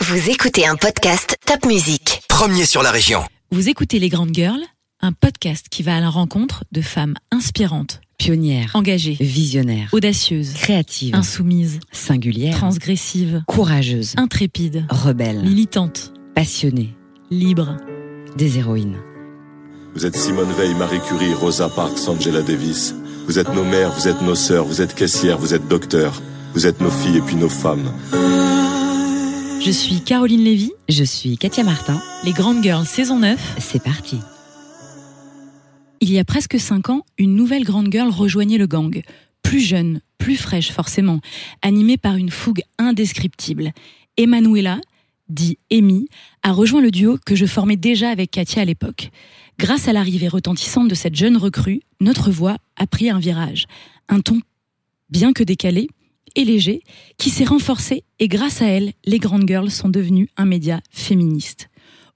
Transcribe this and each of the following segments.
Vous écoutez un podcast Top Music. Premier sur la région. Vous écoutez Les Grandes Girls, un podcast qui va à la rencontre de femmes inspirantes, Pionnière, engagées, visionnaire, audacieuses, créative, insoumises, singulière, transgressives, courageuse, intrépides, rebelle, militantes, passionnée, libres. des héroïnes. Vous êtes Simone Veil, Marie Curie, Rosa Parks, Angela Davis. Vous êtes nos mères, vous êtes nos sœurs, vous êtes caissières, vous êtes docteurs. Vous êtes nos filles et puis nos femmes. Je suis Caroline Lévy, Je suis Katia Martin. Les Grandes Girls saison 9. C'est parti. Il y a presque 5 ans, une nouvelle grande girl rejoignait le gang. Plus jeune, plus fraîche forcément, animée par une fougue indescriptible. Emanuela, dit Amy, a rejoint le duo que je formais déjà avec Katia à l'époque. Grâce à l'arrivée retentissante de cette jeune recrue, notre voix a pris un virage. Un ton bien que décalé et léger, qui s'est renforcé et grâce à elle, les grandes girls sont devenues un média féministe.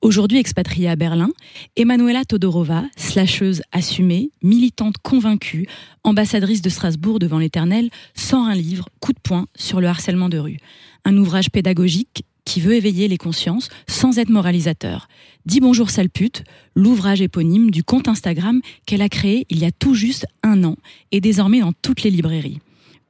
Aujourd'hui expatriée à Berlin, Emanuela Todorova, slasheuse assumée, militante convaincue, ambassadrice de Strasbourg devant l'Éternel, sort un livre, coup de poing, sur le harcèlement de rue. Un ouvrage pédagogique qui veut éveiller les consciences sans être moralisateur. Dis bonjour sale pute, l'ouvrage éponyme du compte Instagram qu'elle a créé il y a tout juste un an et désormais dans toutes les librairies.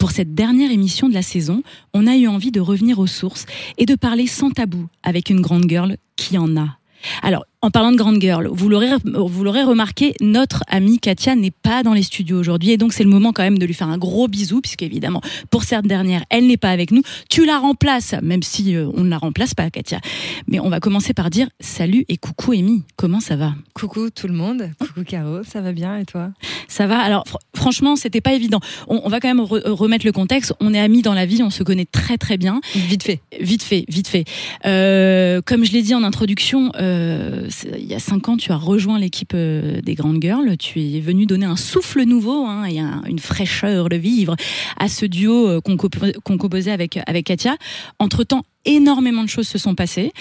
Pour cette dernière émission de la saison, on a eu envie de revenir aux sources et de parler sans tabou avec une grande girl qui en a. Alors, en parlant de grande girl, vous l'aurez, vous l'aurez remarqué, notre amie Katia n'est pas dans les studios aujourd'hui et donc c'est le moment quand même de lui faire un gros bisou puisque évidemment, pour cette dernière, elle n'est pas avec nous. Tu la remplaces, même si euh, on ne la remplace pas, Katia. Mais on va commencer par dire salut et coucou Amy, comment ça va? Coucou tout le monde, coucou Caro, ça va bien et toi? Ça va. Alors fr- franchement, c'était pas évident. On, on va quand même re- remettre le contexte. On est amis dans la vie, on se connaît très très bien. Vite fait. Vite fait, vite fait. Euh, comme je l'ai dit en introduction, euh, il y a cinq ans, tu as rejoint l'équipe euh, des Grandes Girls. Tu es venu donner un souffle nouveau hein, et un- une fraîcheur de vivre à ce duo euh, qu'on compo- qu'on composait avec, avec Katia. Entre-temps, énormément de choses se sont passées.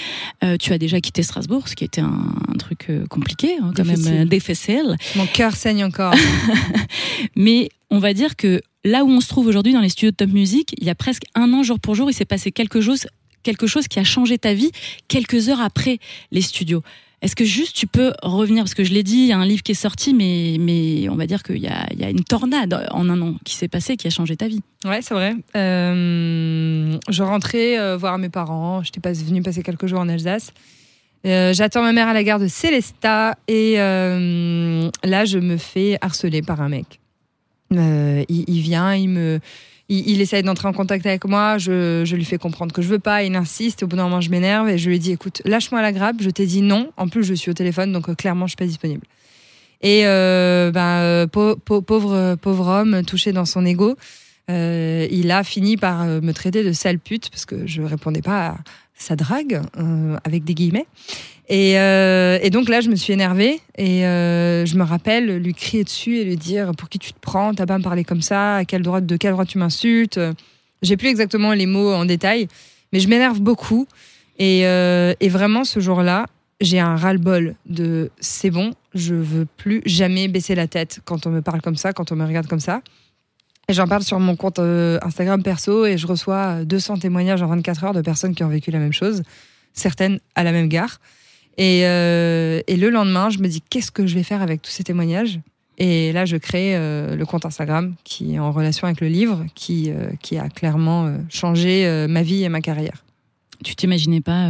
Euh, tu as déjà quitté Strasbourg, ce qui était un, un truc euh, compliqué, hein, quand Difficile. même euh, difficile. Mon cœur saigne encore. Mais on va dire que là où on se trouve aujourd'hui dans les studios de Top Music, il y a presque un an jour pour jour, il s'est passé quelque chose, quelque chose qui a changé ta vie quelques heures après les studios. Est-ce que juste tu peux revenir parce que je l'ai dit, il y a un livre qui est sorti, mais mais on va dire qu'il y a, il y a une tornade en un an qui s'est passée qui a changé ta vie. Ouais, c'est vrai. Euh, je rentrais euh, voir mes parents. J'étais pas venue passer quelques jours en Alsace. Euh, J'attends ma mère à la gare de Célestat et là, je me fais harceler par un mec. Il vient, il me, il, essaye d'entrer en contact avec moi. Je, lui fais comprendre que je veux pas. Il insiste. Au bout d'un moment, je m'énerve et je lui dis "Écoute, lâche-moi la grappe. Je t'ai dit non. En plus, je suis au téléphone, donc euh, clairement, je suis pas disponible." Et euh, ben, euh, pau- pau- pauvre, pauvre homme touché dans son ego, il a fini par me traiter de sale pute parce que je répondais pas à sa drague avec des guillemets. Et, euh, et donc là, je me suis énervée et euh, je me rappelle lui crier dessus et lui dire pour qui tu te prends, t'as pas à me parler comme ça, à quel droit, de quel droit tu m'insultes? J'ai plus exactement les mots en détail, mais je m'énerve beaucoup. Et, euh, vraiment, ce jour-là, j'ai un ras-le-bol de c'est bon, je veux plus jamais baisser la tête quand on me parle comme ça, quand on me regarde comme ça. Et j'en parle sur mon compte Instagram perso et je reçois 200 témoignages en 24 heures de personnes qui ont vécu la même chose, certaines à la même gare. Et, euh, et le lendemain, je me dis qu'est-ce que je vais faire avec tous ces témoignages? Et là, je crée euh, le compte Instagram qui est en relation avec le livre, qui, euh, qui a clairement changé ma vie et ma carrière. Tu t'imaginais pas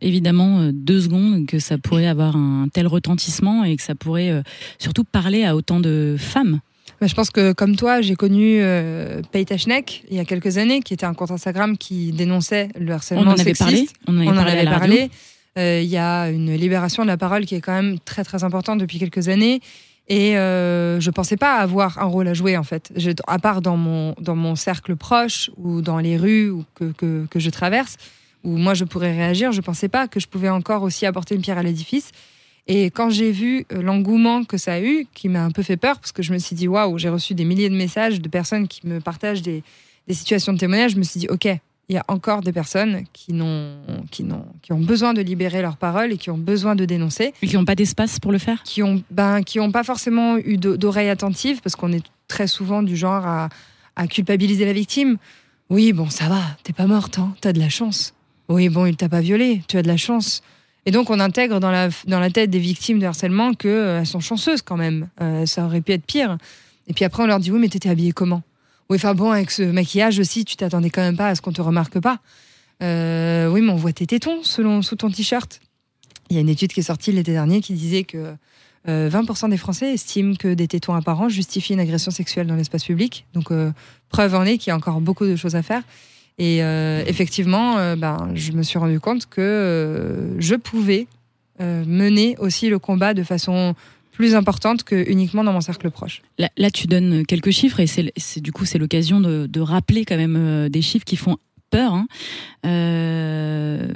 évidemment deux secondes que ça pourrait avoir un tel retentissement et que ça pourrait surtout parler à autant de femmes? Bah, je pense que comme toi, j'ai connu euh, il y a quelques années, qui était un compte Instagram qui dénonçait le On harcèlement en avait sexiste. parlé. On en avait On en avait parlé. Euh, Il y a une libération de la parole qui est quand même très très importante depuis quelques années. Et euh, je pensais pas avoir un rôle à jouer en fait. À part dans mon, dans mon cercle proche ou dans les rues que, que, que je traverse, où moi je pourrais réagir, je pensais pas que je pouvais encore aussi apporter une pierre à l'édifice. Et quand j'ai vu euh, l'engouement que ça a eu, qui m'a un peu fait peur, parce que je me suis dit, waouh, j'ai reçu des milliers de messages de personnes qui me partagent des, des situations de témoignage, je me suis dit, ok, il y a encore des personnes qui, n'ont, qui, n'ont, qui ont besoin de libérer leur parole et qui ont besoin de dénoncer, Et qui n'ont pas d'espace pour le faire? qui ont, ben, qui ont pas forcément eu d'o- d'oreilles attentives, parce qu'on est très souvent du genre à, à culpabiliser la victime. Oui, bon, ça va, t'es pas morte, hein, t'as de la chance. Oui, bon, il t'a pas violé, tu as de la chance. Et donc, on intègre dans la, dans la tête des victimes de harcèlement qu'elles sont chanceuses quand même. Euh, ça aurait pu être pire. Et puis après, on leur dit Oui, mais t'étais habillée comment? Oui, enfin bon, avec ce maquillage aussi, tu t'attendais quand même pas à ce qu'on te remarque pas. Euh, oui, mais on voit tes tétons sous ton t-shirt. Il y a une étude qui est sortie l'été dernier qui disait que euh, 20% des Français estiment que des tétons apparents justifient une agression sexuelle dans l'espace public. Donc, euh, preuve en est qu'il y a encore beaucoup de choses à faire. Et euh, effectivement, euh, ben, je me suis rendu compte que euh, je pouvais euh, mener aussi le combat de façon plus importante que uniquement dans mon cercle proche. Là, là, tu donnes quelques chiffres et c'est du coup c'est l'occasion de, de rappeler quand même euh, des chiffres qui font peur. hein. Euh,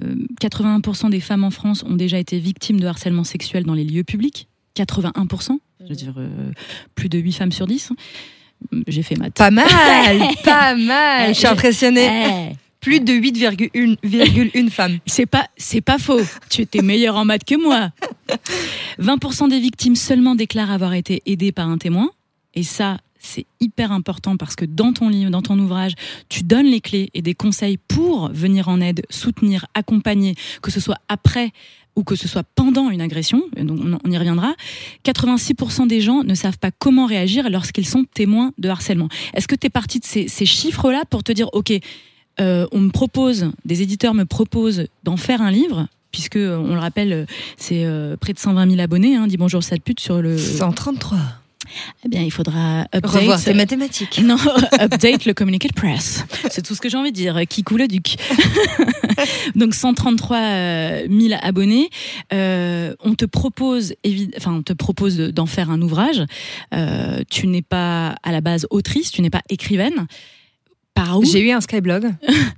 81% des femmes en France ont déjà été victimes de harcèlement sexuel dans les lieux publics. 81%, je veux dire euh, plus de 8 femmes sur 10. J'ai fait maths. Pas mal, pas mal. Je suis impressionnée. Plus de 8,1 femmes. c'est pas, c'est pas faux. Tu étais meilleure en maths que moi. 20% des victimes seulement déclarent avoir été aidées par un témoin. Et ça, c'est hyper important parce que dans ton livre, dans ton ouvrage, tu donnes les clés et des conseils pour venir en aide, soutenir, accompagner, que ce soit après ou que ce soit pendant une agression, donc on y reviendra, 86% des gens ne savent pas comment réagir lorsqu'ils sont témoins de harcèlement. Est-ce que tu es parti de ces chiffres-là pour te dire, OK, euh, on me propose, des éditeurs me proposent d'en faire un livre, puisque, euh, on le rappelle, euh, c'est euh, près de 120 000 abonnés, hein, dis bonjour sale pute sur le... 133. Eh bien, il faudra update... Revoir tes mathématiques. Non, update le communiqué de presse. C'est tout ce que j'ai envie de dire. Qui coule le duc. Donc 133 euh, 000 abonnés. Euh, on te propose, enfin, on te propose de- d'en faire un ouvrage. Euh, tu n'es pas à la base autrice, tu n'es pas écrivaine. Par où? J'ai eu un Skyblog.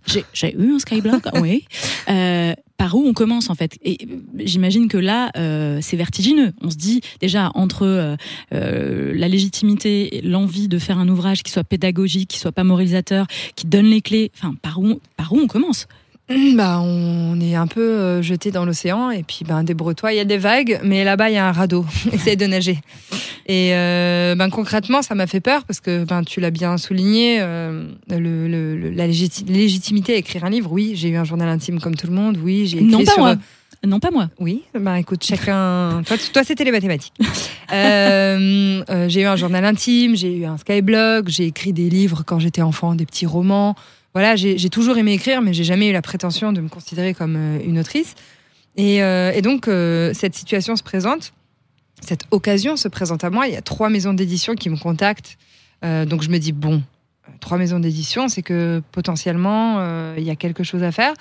j'ai eu un Skyblog, oui. Euh, par où on commence en fait? Et euh, j'imagine que là, euh, c'est vertigineux. On se dit déjà entre euh, euh, la légitimité, l'envie de faire un ouvrage qui soit pédagogique, qui soit pas moralisateur, qui donne les clés. Enfin, par où, par où on commence? Bah, on est un peu euh, jeté dans l'océan et puis ben débrouille-toi. Il y a des vagues, mais là-bas il y a un radeau. Essaye de nager. Et euh, ben concrètement, ça m'a fait peur parce que ben tu l'as bien souligné, euh, le, le- le- la légiti- légitimité à écrire un livre. Oui, j'ai eu un journal intime comme tout le monde. Oui, j'ai écrit Non, pas sur moi. Non, pas moi. Oui, bah écoute, chacun. toi, toi, c'était les mathématiques. Euh, j'ai eu un journal intime, j'ai eu un skyblog, j'ai écrit des livres quand j'étais enfant, des petits romans. Voilà, j'ai toujours aimé écrire, mais j'ai jamais eu la prétention de me considérer comme euh, une autrice. Et, euh, donc, euh, cette situation se présente, cette occasion se présente à moi. Il y a trois maisons d'édition qui me contactent. Donc, je me dis, bon, trois maisons d'édition, c'est que potentiellement, il y a quelque chose à faire.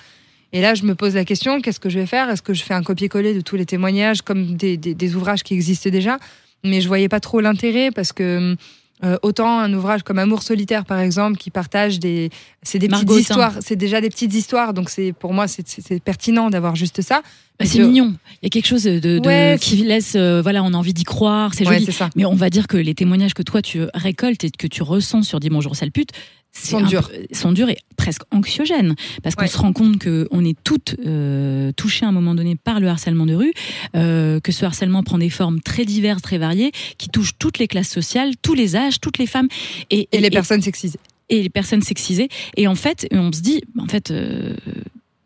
Et là, je me pose la question, qu'est-ce que je vais faire? Est-ce que je fais un copier-coller de tous les témoignages comme des, des- ouvrages qui existent déjà? Mais je voyais pas trop l'intérêt parce que euh, autant un ouvrage comme Amour solitaire, par exemple, qui partage des, c'est des petites histoires, c'est déjà des petites histoires, donc c'est pour moi c'est- pertinent d'avoir juste ça. Bah, c'est mignon. Il y a quelque chose de, de- Ouais, qui laisse, euh, voilà, on a envie d'y croire. C'est Ouais, joli. ça. Mais on va dire que les témoignages que toi tu récoltes et que tu ressens sur Dis bonjour sale pute Sont durs. sont durs et presque anxiogènes parce qu'on se rend compte que on est toutes euh, touchées à un moment donné par le harcèlement de rue, euh, que ce harcèlement prend des formes très diverses, très variées, qui touchent toutes les classes sociales, tous les âges, toutes les femmes et, Et les personnes sexisées. et les personnes sexisées. Et en fait, on se dit, en fait, euh,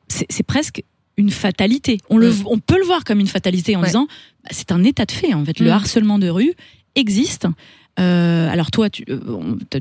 c'est presque une fatalité. On, le, Mm. on peut le voir comme une fatalité en Ouais. disant, bah, c'est un état de fait. En fait, le Mm. harcèlement de rue existe. Euh, alors toi, tu, euh,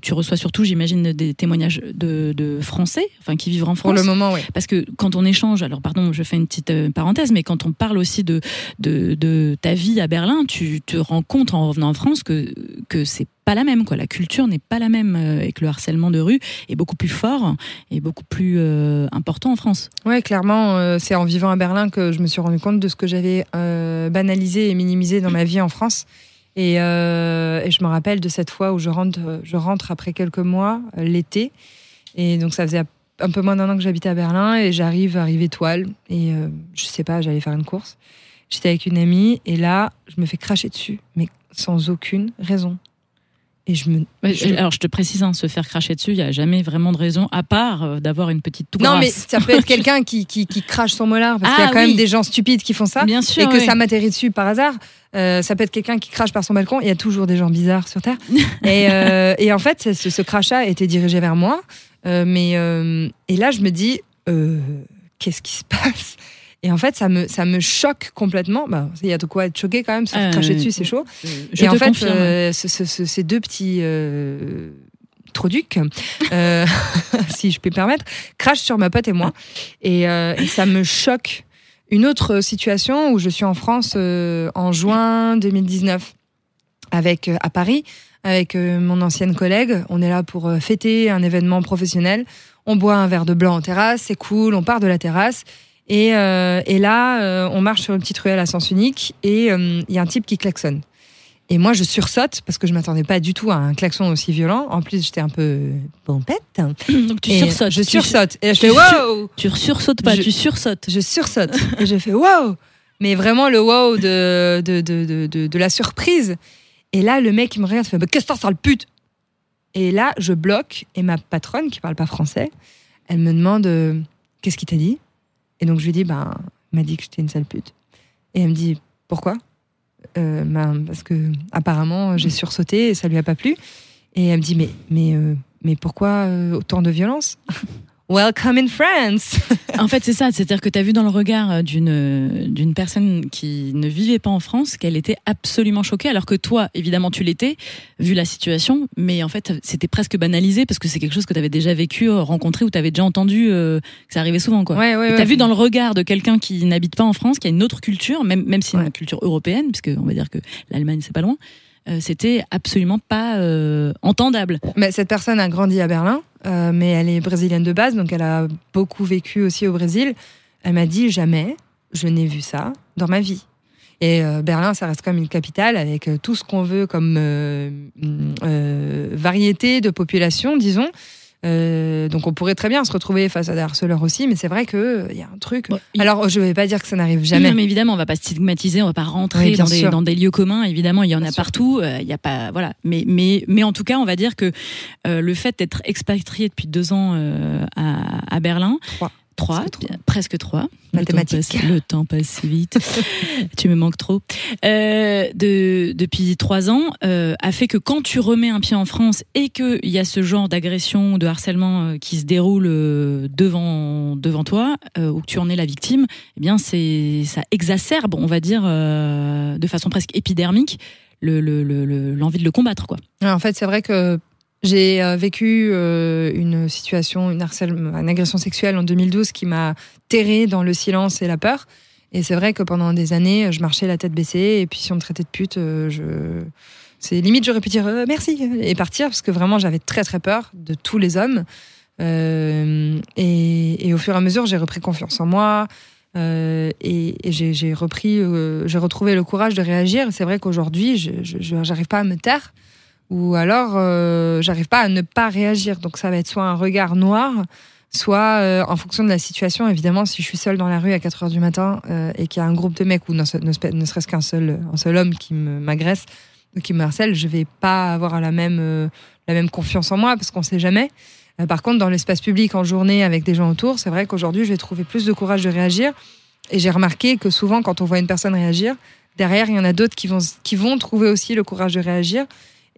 tu reçois surtout, j'imagine, des témoignages de, de Français, enfin qui vivent en Pour France. le moment, oui. Parce que quand on échange, alors pardon, je fais une petite euh, parenthèse, mais quand on parle aussi de, de, de ta vie à Berlin, tu te rends compte en revenant en France que, que c'est pas la même, quoi. La culture n'est pas la même euh, et que le harcèlement de rue est beaucoup plus fort et beaucoup plus euh, important en France. Ouais, clairement, euh, c'est en vivant à Berlin que je me suis rendu compte de ce que j'avais euh, banalisé et minimisé dans ma vie en France. Et, euh, et je me rappelle de cette fois où je rentre, je rentre après quelques mois, euh, l'été. Et donc, ça faisait un peu moins d'un an que j'habitais à Berlin et j'arrive, arrive étoile. Et euh, je sais pas, j'allais faire une course. J'étais avec une amie et là, je me fais cracher dessus, mais sans aucune raison. Et je me. Ouais, je- Alors je te précise, hein, se faire cracher dessus, il y a jamais vraiment de raison à part euh, d'avoir une petite toux Non, mais ça peut être quelqu'un qui, qui, qui crache son molar, parce qu'il y a Ah quand oui. même des gens stupides qui font ça. Bien sûr. et que ça m'atterrit dessus par hasard. Euh, ça peut être quelqu'un qui crache par son balcon. Il y a toujours des gens bizarres sur Terre. et, euh, et en fait, ce, ce crachat était dirigé vers moi. Mais, et là, je me dis, qu'est-ce qui se passe? Et en fait, ça me, ça me choque complètement. Bah, il y a de quoi être choqué quand même, se faire Euh, cracher dessus, c'est chaud. Je et en fait, euh, ce- ce- ce- ces deux petits euh, troducs, euh, si je me permettre, crachent sur ma pote et moi. Et, euh, et ça me choque. Une autre situation où je suis en France euh, en juin 2019 avec euh, à Paris avec euh, mon ancienne collègue. On est là pour euh, fêter un événement professionnel. On boit un verre de blanc en terrasse, c'est cool. On part de la terrasse. Et, euh, et là, euh, on marche sur une petite ruelle à sens unique et euh, il y a un type qui klaxonne. Et moi, je sursaute parce que je m'attendais pas du tout à un klaxon aussi violent. En plus, j'étais un peu pompette. Donc tu Et sursautes. Je sursaute. Et je fais wow Tu sursautes pas, Je- tu sursautes. Je sursaute. Et je fais wow Mais vraiment le wow de, de, de, de, de- la surprise. Et là, le mec, il me regarde, il fait Mais Qu'est-ce que t'en sale pute? Et là, je bloque. Et ma patronne, qui parle pas français, elle me demande euh, Qu'est-ce qu'il t'a dit? Et donc, je lui dis Ben, m'a dit que j'étais une sale pute. Et elle me dit Pourquoi? Euh, ben, Parce que apparemment, j'ai sursauté et ça lui a pas plu. Et elle me dit Mais, mais, euh, mais pourquoi euh, autant de violence? Welcome in France En fait, c'est ça. C'est-à-dire que tu as vu dans le regard euh, d'une euh, d'une personne qui ne vivait pas en France qu'elle était absolument choquée, alors que toi, évidemment, tu l'étais, vu la situation. Mais en fait, c'était presque banalisé parce que c'est quelque chose que tu avais déjà vécu, euh, rencontré ou tu avais déjà entendu euh, que ça arrivait souvent. quoi. Ouais, ouais, ouais. T'as vu dans le regard de quelqu'un qui n'habite pas en France, qui a une autre culture, même, même si une culture européenne, puisque on va dire que l'Allemagne c'est pas loin, euh, c'était absolument pas euh, entendable. Mais cette personne a grandi à Berlin, euh, mais elle est brésilienne de base, donc elle a beaucoup vécu aussi au Brésil. Elle m'a dit jamais je n'ai vu ça dans ma vie. Et euh, Berlin, ça reste comme une capitale avec euh, tout ce qu'on veut comme variété de population, disons. Euh, donc on pourrait très bien se retrouver face à des harceleurs aussi, mais c'est vrai qu'il y a un truc. Bon, Alors je vais pas dire que ça n'arrive jamais. Non, mais évidemment, on va pas stigmatiser, on va pas rentrer Oui, dans, des, sûr. dans des lieux communs. Évidemment, il y en Bien a sûr. partout. euh, Il y a pas, voilà. Mais, mais, mais en tout cas, on va dire que euh, le fait d'être expatrié depuis deux ans euh, à, à Berlin, Trois. Trois, Presque trois. trois. Le temps Mathématiques. passe- Le temps passe si vite. tu me manques trop. Euh, de, depuis trois ans, euh, a fait que quand tu remets un pied en France et qu'il y a ce genre d'agression, de harcèlement euh, qui se déroule devant, devant toi, euh, ou que tu en es la victime, eh bien, c'est, ça exacerbe, on va dire, de façon presque épidermique, le, le- le- l'envie de le combattre, quoi. En fait, c'est vrai que j'ai euh, vécu euh, une situation, une, agression sexuelle en 2012 qui m'a terrée dans le silence et la peur. Et c'est vrai que pendant des années, je marchais la tête baissée. Et puis, si on me traitait de pute, euh, c'est limite, j'aurais pu dire merci et partir parce que vraiment, j'avais très très peur de tous les hommes. Et, au fur et à mesure, j'ai repris confiance en moi. et j'ai repris, j'ai retrouvé le courage de réagir. C'est vrai qu'aujourd'hui, je j'arrive pas à me taire ou alors euh, j'arrive pas à ne pas réagir. Donc ça va être soit un regard noir, soit euh, en fonction de la situation. Évidemment, si je suis seule dans la rue à 4 heures du matin euh, et qu'il y a un groupe de mecs ou ne, serait-ce qu'un seul, un seul homme qui m'agresse ou qui me harcèle, je vais pas avoir la même, euh, la même confiance en moi parce qu'on sait jamais. Euh, par contre, dans l'espace public en journée avec des gens autour, c'est vrai qu'aujourd'hui, je vais trouver plus de courage de réagir. Et j'ai remarqué que souvent, quand on voit une personne réagir, derrière, il y en a d'autres qui vont, qui vont trouver aussi le courage de réagir.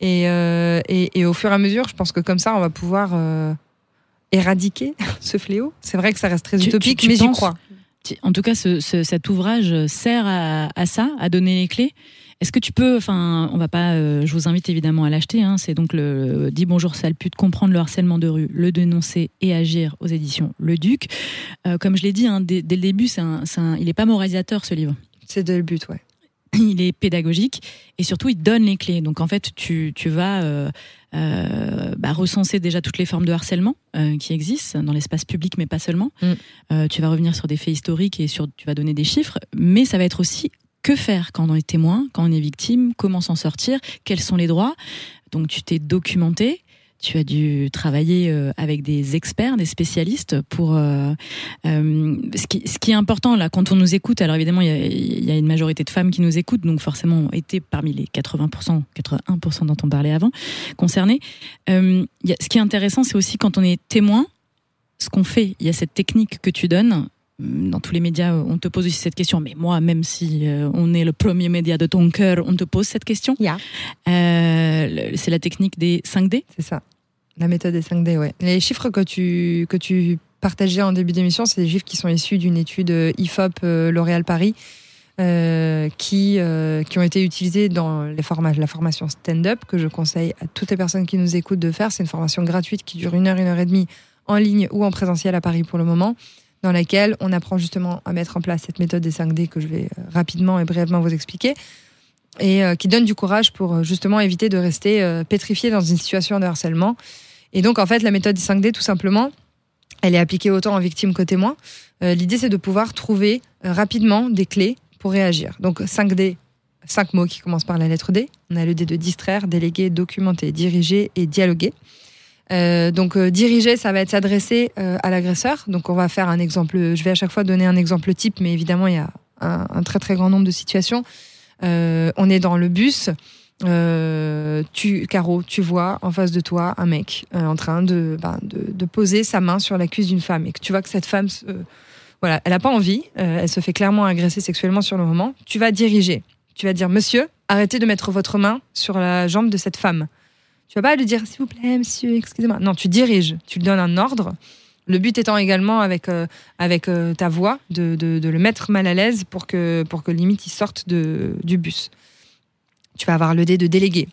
Et, euh, et, et au fur et à mesure, je pense que comme ça, on va pouvoir euh, éradiquer ce fléau. C'est vrai que ça reste très Tu- utopique, tu- tu mais j'y crois. En tout cas, ce- ce- cet ouvrage sert à, à ça, à donner les clés. Est-ce que tu peux, enfin, on va pas, euh, je vous invite évidemment à l'acheter. Hein, c'est donc le Dis bonjour sale pute, comprendre le harcèlement de rue, le dénoncer et agir aux éditions Le Duc. Euh, comme je l'ai dit hein, dès, dès le début, c'est un, il n'est pas moralisateur ce livre. C'est de le but, ouais. il est pédagogique et surtout il donne les clés. Donc en fait, tu, tu vas euh, euh, bah, recenser déjà toutes les formes de harcèlement euh, qui existent dans l'espace public, mais pas seulement. Mm. Tu vas revenir sur des faits historiques et sur, tu vas donner des chiffres, mais ça va être aussi que faire quand on est témoin, quand on est victime, comment s'en sortir, quels sont les droits. Donc tu t'es documenté. Tu as dû travailler euh, avec des experts, des spécialistes pour. euh, euh, ce, qui, ce qui est important là, quand on nous écoute, alors évidemment, il y a, y a une majorité de femmes qui nous écoutent, donc forcément, ont été parmi les 80%, 81% dont on parlait avant, concernés. Euh, y a- ce qui est intéressant, c'est aussi quand on est témoin, ce qu'on fait. Il y a cette technique que tu donnes. Dans tous les médias, on te pose aussi cette question. Mais moi, même si euh, on est le premier média de ton cœur, on te pose cette question? Yeah. Euh, c'est la technique des 5D. C'est ça. La méthode des 5D, ouais. Les chiffres que tu, que tu partagé en début d'émission, c'est des chiffres qui sont issus d'une étude euh, IFOP L'Oréal Paris. euh, qui, qui ont été utilisés dans les la formation stand-up que je conseille à toutes les personnes qui nous écoutent de faire. C'est une formation gratuite qui dure une heure, une heure et demie en ligne ou en présentiel à Paris pour le moment, dans laquelle on apprend justement à mettre en place cette méthode des 5D que je vais euh, rapidement et brièvement vous expliquer et euh, qui donne du courage pour euh, justement éviter de rester pétrifié dans une situation de harcèlement. Et donc en fait la méthode des 5D tout simplement, elle est appliquée autant en victime qu'au témoin. Euh, L'idée c'est de pouvoir trouver rapidement des clés pour réagir. Donc 5D, cinq mots qui commencent par la lettre D. On a le D de distraire, déléguer, documenter, diriger et dialoguer. Euh, donc euh, diriger, ça va être s'adresser euh, à l'agresseur. Donc on va faire un exemple. Je vais à chaque fois donner un exemple type, mais évidemment il y a un, très très grand nombre de situations. On est dans le bus. Tu, Caro, tu vois en face de toi un mec en train de, ben, de, de poser sa main sur la cuisse d'une femme et que tu vois que cette femme, voilà, elle n'a pas envie, elle se fait clairement agresser sexuellement sur le moment. Tu vas diriger, tu vas dire Monsieur, arrêtez de mettre votre main sur la jambe de cette femme. Tu vas pas lui dire s'il vous plaît, monsieur, excusez-moi. Non, tu diriges, tu lui donnes un ordre. Le but étant également avec euh, avec euh, ta voix de, de, le mettre mal à l'aise pour que pour que limite il sorte de, du bus. Tu vas avoir le dé de délégué.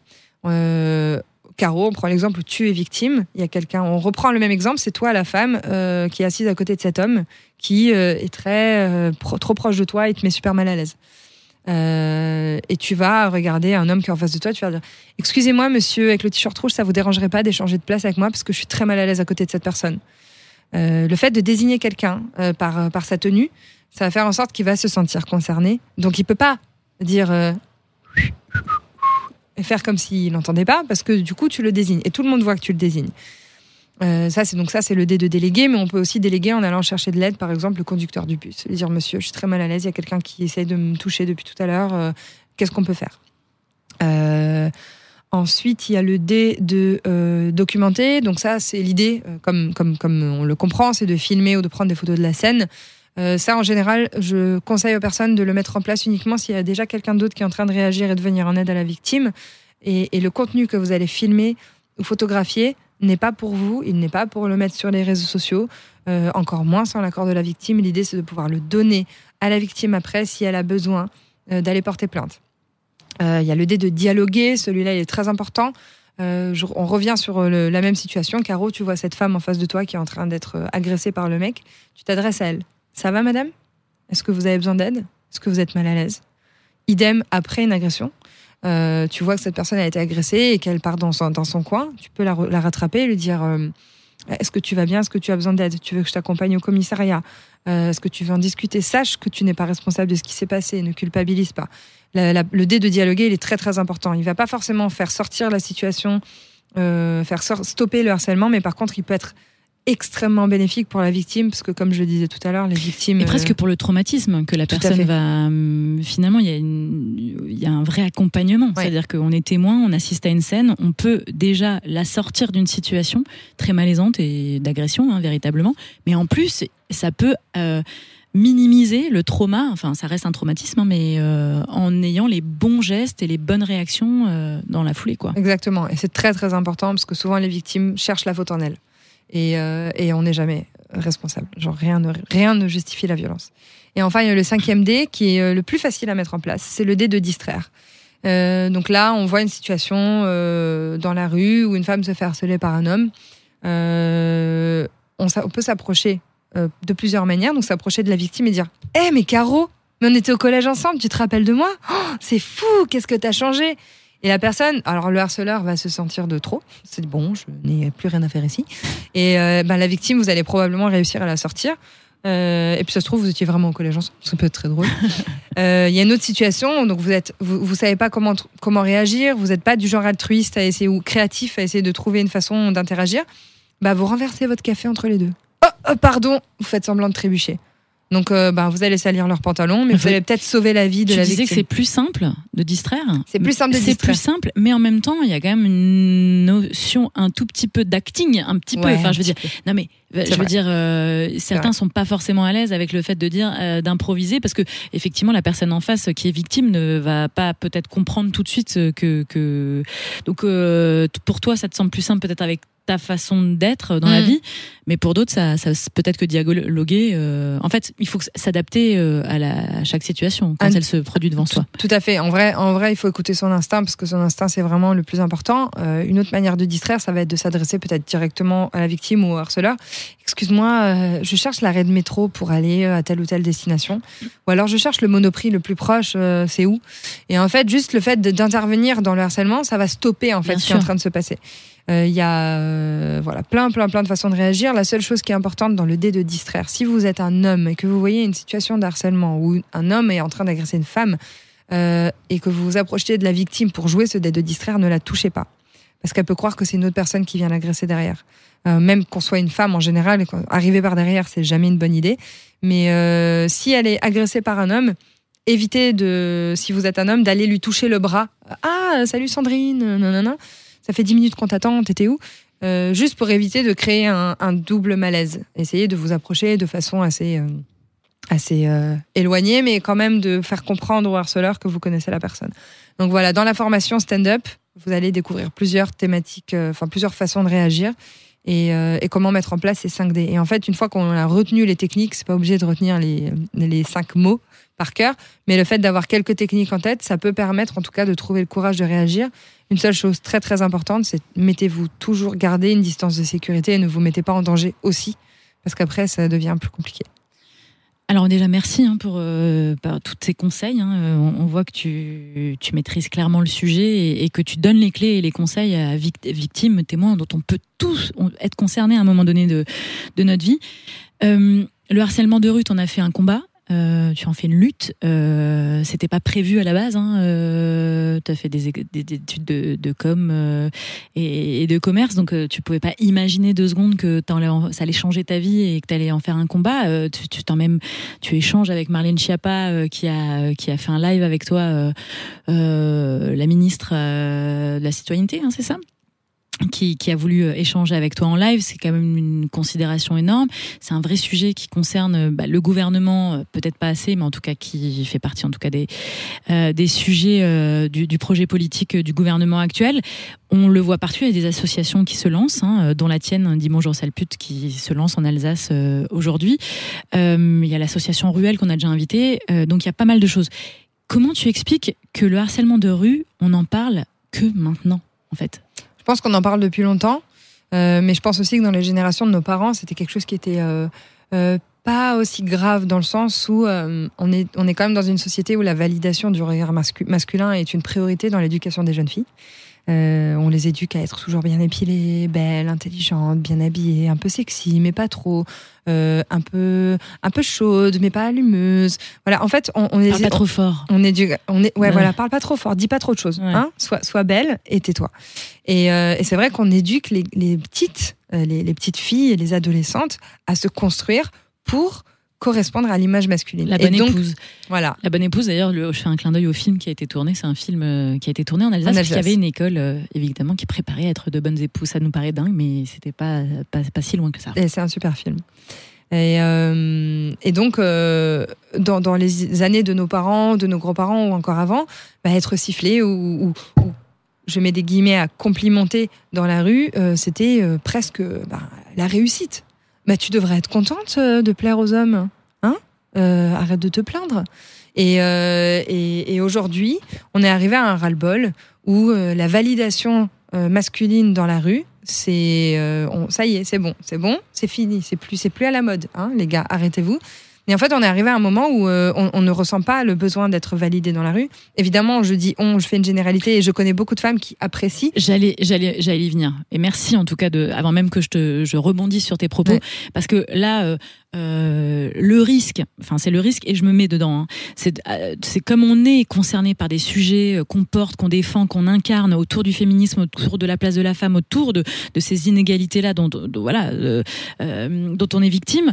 Euh, Caro, on prend l'exemple tu es victime. Il y a quelqu'un. On reprend le même exemple. C'est toi, la femme, qui est assise à côté de cet homme qui est très trop proche de toi et te met super mal à l'aise. Euh, et tu vas regarder un homme qui est en face de toi, tu vas dire Excusez-moi, monsieur, avec le t-shirt rouge, ça vous dérangerait pas d'échanger de place avec moi parce que je suis très mal à l'aise à côté de cette personne. Euh, le fait de désigner quelqu'un euh, par, par sa tenue, ça va faire en sorte qu'il va se sentir concerné. Donc il peut pas dire et faire comme s'il n'entendait pas parce que du coup tu le désignes et tout le monde voit que tu le désignes. Euh, ça c'est donc ça c'est le dé de déléguer, mais on peut aussi déléguer en allant chercher de l'aide, par exemple le conducteur du bus, lui dire Monsieur, je suis très mal à l'aise, il y a quelqu'un qui essaye de me toucher depuis tout à l'heure, euh, qu'est-ce qu'on peut faire? Euh, Ensuite, il y a le dé de documenter. Donc ça, c'est l'idée, comme, comme, comme on le comprend, c'est de filmer ou de prendre des photos de la scène. Ça, en général, je conseille aux personnes de le mettre en place uniquement s'il y a déjà quelqu'un d'autre qui est en train de réagir et de venir en aide à la victime. Et, et le contenu que vous allez filmer ou photographier n'est pas pour vous, il n'est pas pour le mettre sur les réseaux sociaux, euh, encore moins sans l'accord de la victime. L'idée, c'est de pouvoir le donner à la victime après si elle a besoin euh, d'aller porter plainte. Euh, Il y a le dé de dialoguer, celui-là il est très important. On revient sur la même situation. Caro, tu vois cette femme en face de toi qui est en train d'être agressée par le mec. Tu t'adresses à elle. Ça va, madame? Est-ce que vous avez besoin d'aide? Est-ce que vous êtes mal à l'aise? Idem après une agression. Euh, tu vois que cette personne a été agressée et qu'elle part dans son, coin. Tu peux la, rattraper et lui dire euh, Est-ce que tu vas bien? Est-ce que tu as besoin d'aide? Tu veux que je t'accompagne au commissariat? Euh, Est-ce que tu veux en discuter? Sache que tu n'es pas responsable de ce qui s'est passé. Ne culpabilise pas le dé de dialoguer, il est très très important. Il va pas forcément faire sortir la situation, faire stopper le harcèlement, mais par contre, il peut être extrêmement bénéfique pour la victime, parce que comme je le disais tout à l'heure, les victimes. Et presque euh, pour le traumatisme que la personne va. hum, Finalement, il y, a une- il y a un vrai accompagnement. C'est-à-dire qu'on est témoin, on assiste à une scène, on peut déjà la sortir d'une situation très malaisante et d'agression, hein, véritablement. Mais en plus, ça peut. euh, minimiser le trauma, enfin ça reste un traumatisme, hein, mais euh, en ayant les bons gestes et les bonnes réactions euh, dans la foulée. quoi. Exactement. Et c'est très très important, parce que souvent les victimes cherchent la faute en elles. Et, euh, et on n'est jamais responsable. Genre rien ne, rien ne justifie la violence. Et enfin, il y a le cinquième dé qui est euh, le plus facile à mettre en place. C'est le dé de distraire. Euh, donc là, on voit une situation dans la rue où une femme se fait harceler par un homme. On, peut s'approcher de plusieurs manières. Donc s'approcher de la victime et dire Hé, mais Caro, mais on était au collège ensemble, tu te rappelles de moi? Oh, C'est fou, qu'est-ce que t'as changé? Et la personne, alors le harceleur va se sentir de trop. C'est bon, je n'ai plus rien à faire ici. Et euh, ben, la victime, vous allez probablement réussir à la sortir. Euh, et puis ça se trouve, vous étiez vraiment au collège ensemble. Ça peut être très drôle. Euh, Il y a une autre situation, donc vous êtes, vous, vous savez pas comment comment réagir. Vous n'êtes pas du genre altruiste à essayer ou créatif à essayer de trouver une façon d'interagir. Bah vous renversez votre café entre les deux. Oh, oh, pardon, vous faites semblant de trébucher. Donc euh, bah, vous allez salir leurs pantalons, mais vous allez peut-être sauver la vie de Tu la disais que victime. c'est plus simple de distraire. C'est plus simple de C'est distraire. plus simple, mais en même temps, il y a quand même une notion un tout petit peu d'acting, un petit peu. Enfin, je veux dire, non mais je veux vrai. dire, euh, certains sont pas forcément à l'aise avec le fait de dire euh, d'improviser parce que effectivement, la personne en face qui est victime ne va pas peut-être comprendre tout de suite euh, que que donc euh, pour toi, ça te semble plus simple peut-être avec ta façon d'être dans la Mm. vie, mais pour d'autres, ça, ça peut-être que dialoguer. euh, en fait, il faut s'adapter euh, à, à chaque situation quand Un- elle se produit devant soi. Tout à fait. En vrai, en vrai, il faut écouter son instinct parce que son instinct, c'est vraiment le plus important. Euh, une autre manière de distraire, ça va être de s'adresser peut-être directement à la victime ou au harceleur. Excuse-moi, euh, je cherche l'arrêt de métro pour aller euh, à telle ou telle destination. Ou alors je cherche le monoprix le plus proche, euh, c'est où? Et en fait, juste le fait d'intervenir dans le harcèlement, ça va stopper en fait Bien ce qui est en train de se passer. Euh, Il y a euh, voilà plein plein plein de façons de réagir. La seule chose qui est importante dans le dé de distraire, si vous êtes un homme et que vous voyez une situation de harcèlement où un homme est en train d'agresser une femme euh, et que vous vous approchez de la victime pour jouer ce dé de distraire, ne la touchez pas parce qu'elle peut croire que c'est une autre personne qui vient l'agresser derrière. Euh, même qu'on soit une femme en général, arriver par derrière, c'est jamais une bonne idée. Mais euh, si elle est agressée par un homme, évitez de, si vous êtes un homme, d'aller lui toucher le bras. Ah, salut Sandrine, nanana. Ça fait 10 minutes qu'on t'attend, t'étais où Euh, Juste pour éviter de créer un, double malaise. Essayez de vous approcher de façon assez, euh, assez euh, éloignée, mais quand même de faire comprendre au harceleur que vous connaissez la personne. Donc voilà, dans la formation stand-up, vous allez découvrir plusieurs thématiques, enfin plusieurs façons de réagir. Et, comment mettre en place ces 5 D. Et en fait, une fois qu'on a retenu les techniques, c'est pas obligé de retenir les, les cinq mots par cœur, mais le fait d'avoir quelques techniques en tête, ça peut permettre en tout cas de trouver le courage de réagir. Une seule chose très très importante, c'est mettez-vous toujours, gardez une distance de sécurité et ne vous mettez pas en danger aussi, parce qu'après ça devient plus compliqué. Alors déjà merci hein, pour, euh, par tous ces conseils. hein. Euh, On, on voit que tu, tu maîtrises clairement le sujet et, que tu donnes les clés et les conseils à vict- victimes, témoins dont on peut tous on- être concernés à un moment donné de, de notre vie. Euh, le harcèlement de rue, t'en as fait un combat. Euh, tu en fais une lutte. Euh, C'était pas prévu à la base. Hein. Euh, tu as fait des, études de, de com euh, et, et de commerce, donc euh, tu pouvais pas imaginer deux secondes que ça allait changer ta vie et que tu allais en faire un combat. Tu, tu même tu échanges avec Marlène Schiappa qui a qui a fait un live avec toi, la ministre de la citoyenneté, hein, c'est ça? Qui, qui a voulu euh, échanger avec toi en live, c'est quand même une considération énorme. C'est un vrai sujet qui concerne euh, bah, le gouvernement, euh, peut-être pas assez, mais en tout cas qui fait partie en tout cas des euh, des sujets euh, du, du projet politique du gouvernement actuel. On le voit partout, il y a des associations qui se lancent, hein, dont la tienne, Dis bonjour sale pute, qui se lance en Alsace euh, aujourd'hui. Il y a l'association Ruelle qu'on a déjà invitée, donc il y a pas mal de choses. Comment tu expliques que le harcèlement de rue, on en parle que maintenant, en fait? Pense qu'on en parle depuis longtemps, euh, mais je pense aussi que dans les générations de nos parents, c'était quelque chose qui était euh, euh, pas aussi grave dans le sens où on, est, on est quand même dans une société où la validation du regard mascu- masculin est une priorité dans l'éducation des jeunes filles. Euh, on les éduque à être toujours bien épilées, belles, intelligentes, bien habillées, un peu sexy, mais pas trop, euh, un peu, un peu chaude, mais pas allumeuse. Voilà, en fait, on, on les Parle pas trop fort. on est du, on est, ouais, Ouais. voilà, parle pas trop fort, dis pas trop de choses, Ouais. hein, sois, sois belle et tais-toi. Et, euh, et c'est vrai qu'on éduque les, les petites, les, les petites filles et les adolescentes à se construire pour correspondre à l'image masculine. La et bonne donc, épouse. voilà. La bonne épouse, d'ailleurs, le- je fais un clin d'œil au film qui a été tourné. C'est un film euh, qui a été tourné en Alsace, En parce qu'il y Alsace. avait une école, euh, évidemment, qui préparait à être de bonnes épouses. Ça nous paraît dingue, mais c'était pas, pas, pas si loin que ça. Et c'est un super film. Et, euh, et donc, euh, dans, dans les années de nos parents, de nos grands-parents ou encore avant, bah, être sifflé ou, ou- ou, je mets des guillemets à complimenter dans la rue, euh, c'était presque bah, la réussite. Bah, tu devrais être contente de plaire aux hommes. Euh, arrête de te plaindre. Et, euh, et, et aujourd'hui, on est arrivé à un ras-le-bol où euh, la validation euh, masculine dans la rue, c'est euh, ça y est, c'est bon, c'est bon, c'est fini, c'est plus c'est plus à la mode, hein, les gars, arrêtez-vous. Et en fait, on est arrivé à un moment où euh, on, on ne ressent pas le besoin d'être validé dans la rue. Évidemment, je dis on, je fais une généralité et je connais beaucoup de femmes qui apprécient. J'allais, j'allais, j'allais y venir. Et merci en tout cas de, avant même que je te, je rebondisse sur tes propos, Ouais. parce que là, euh, le risque, enfin c'est le risque et je me mets dedans. hein. C'est, euh, comme on est concerné par des sujets euh, qu'on porte, qu'on défend, qu'on incarne autour du féminisme, autour de la place de la femme, autour de, de ces inégalités là dont, voilà, euh, euh, dont on est victime.